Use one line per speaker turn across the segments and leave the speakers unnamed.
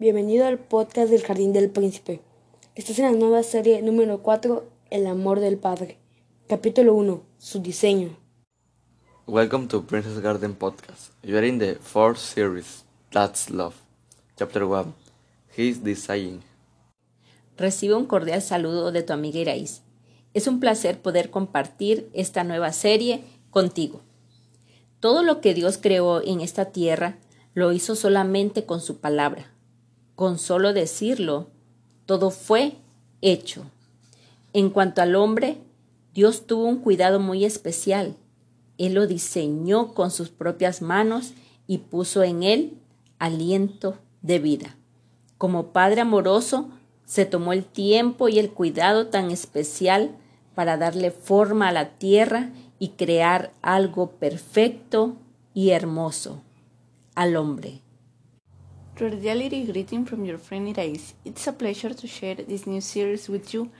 Bienvenido al podcast del Jardín del Príncipe. Estás en la nueva serie número 4, El amor del Padre. Capítulo 1, su diseño.
Welcome to Princess Garden Podcast. You are in the fourth series, That's Love. Chapter 1, He's Designing.
Recibe un cordial saludo de tu amiga Iraís. Es un placer poder compartir esta nueva serie contigo. Todo lo que Dios creó en esta tierra lo hizo solamente con su palabra con solo decirlo, todo fue hecho. En cuanto al hombre, Dios tuvo un cuidado muy especial. Él lo diseñó con sus propias manos y puso en él aliento de vida. Como Padre amoroso, se tomó el tiempo y el cuidado tan especial para darle forma a la tierra y crear algo perfecto y hermoso al hombre.
Cordiality greeting from your friend Irais. It's a pleasure to share this new series with you.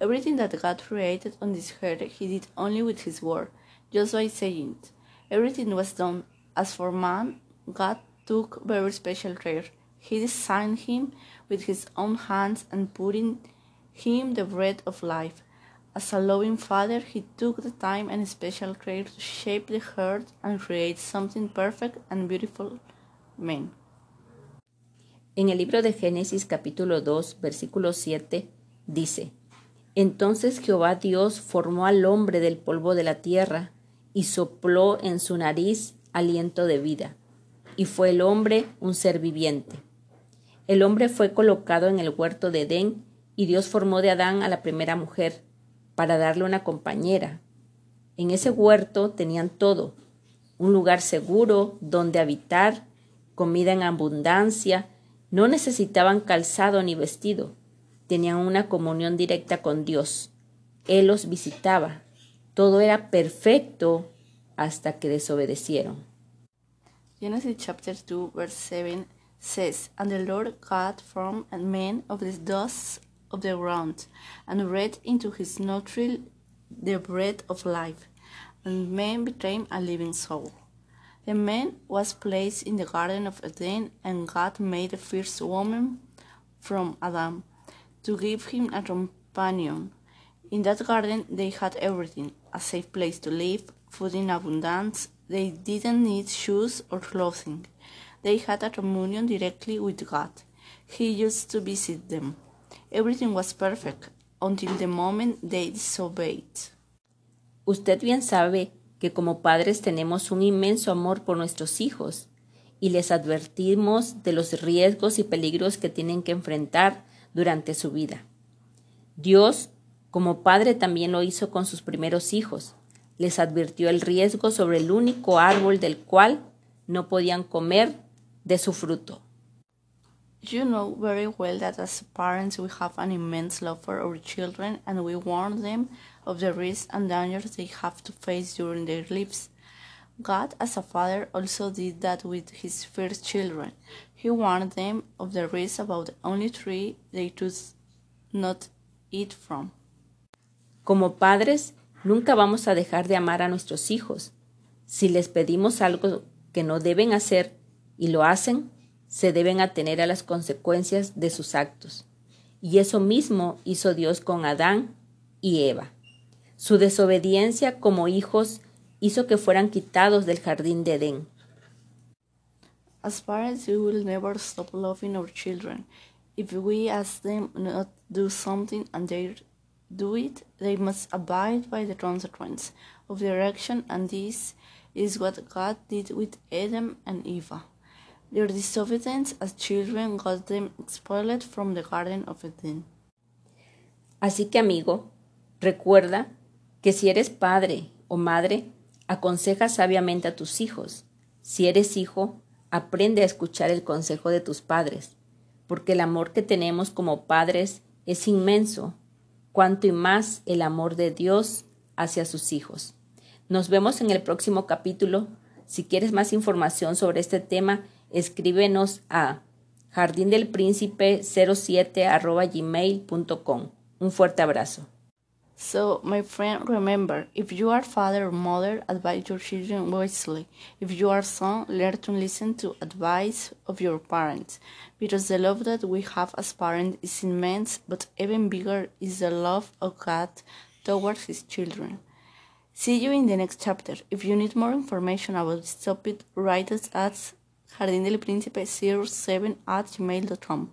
Everything that God created on this earth, He did only with His word, just by saying it. Everything was done. As for man, God took very special care. He designed him with His own hands and put in him the bread of life. As a loving father, He took the time and special care to shape the earth and create something perfect and beautiful man.
En el libro de Génesis capítulo 2, versículo 7, dice, Entonces Jehová Dios formó al hombre del polvo de la tierra y sopló en su nariz aliento de vida, y fue el hombre un ser viviente. El hombre fue colocado en el huerto de Edén y Dios formó de Adán a la primera mujer para darle una compañera. En ese huerto tenían todo, un lugar seguro donde habitar, comida en abundancia, no necesitaban calzado ni vestido, tenían una comunión directa con Dios. Él los visitaba. Todo era perfecto hasta que desobedecieron.
Genesis chapter 2 verse 7 says, And the Lord God formed a man of the dust of the ground, and breathed into his nostril the breath of life, and man became a living soul. The man was placed in the Garden of Eden, and God made a first woman from Adam to give him a companion. In that garden, they had everything a safe place to live, food in abundance. They didn't need shoes or clothing. They had a communion directly with God. He used to visit them. Everything was perfect until the moment they disobeyed.
Usted bien sabe que como padres tenemos un inmenso amor por nuestros hijos y les advertimos de los riesgos y peligros que tienen que enfrentar durante su vida. Dios, como padre, también lo hizo con sus primeros hijos. Les advirtió el riesgo sobre el único árbol del cual no podían comer de su fruto.
You know very well that as parents we have an immense love for our children and we warn them of the risks and dangers they have to face during their lives. God, as a father, also did that with his first children. He warned them of the risks about the only tree they should not eat from.
Como padres, nunca vamos a dejar de amar a nuestros hijos. Si les pedimos algo que no deben hacer y lo hacen, se deben atener a las consecuencias de sus actos. Y eso mismo hizo Dios con Adán y Eva. Su desobediencia como hijos hizo que fueran quitados del jardín de Edén.
As parents, we will never stop loving our children. If we ask them not do something and they do it, they must abide by the consequence of their action, and this is what God did with Adam and Eva. Their disobedience as children got them expelled from the Garden of Eden.
Así que, amigo, recuerda que si eres padre o madre, aconseja sabiamente a tus hijos. Si eres hijo, aprende a escuchar el consejo de tus padres, porque el amor que tenemos como padres es inmenso, cuanto y más el amor de Dios hacia sus hijos. Nos vemos en el próximo capítulo. Si quieres más información sobre este tema, escríbenos a jardindelpríncipe07 gmail.com. Un fuerte abrazo.
So, my friend, remember if you are father or mother, advise your children wisely. If you are son, learn to listen to advice of your parents, because the love that we have as parents is immense, but even bigger is the love of God towards his children. See you in the next chapter. If you need more information about this topic, write us at jardindelpríncipe07 at gmail.com.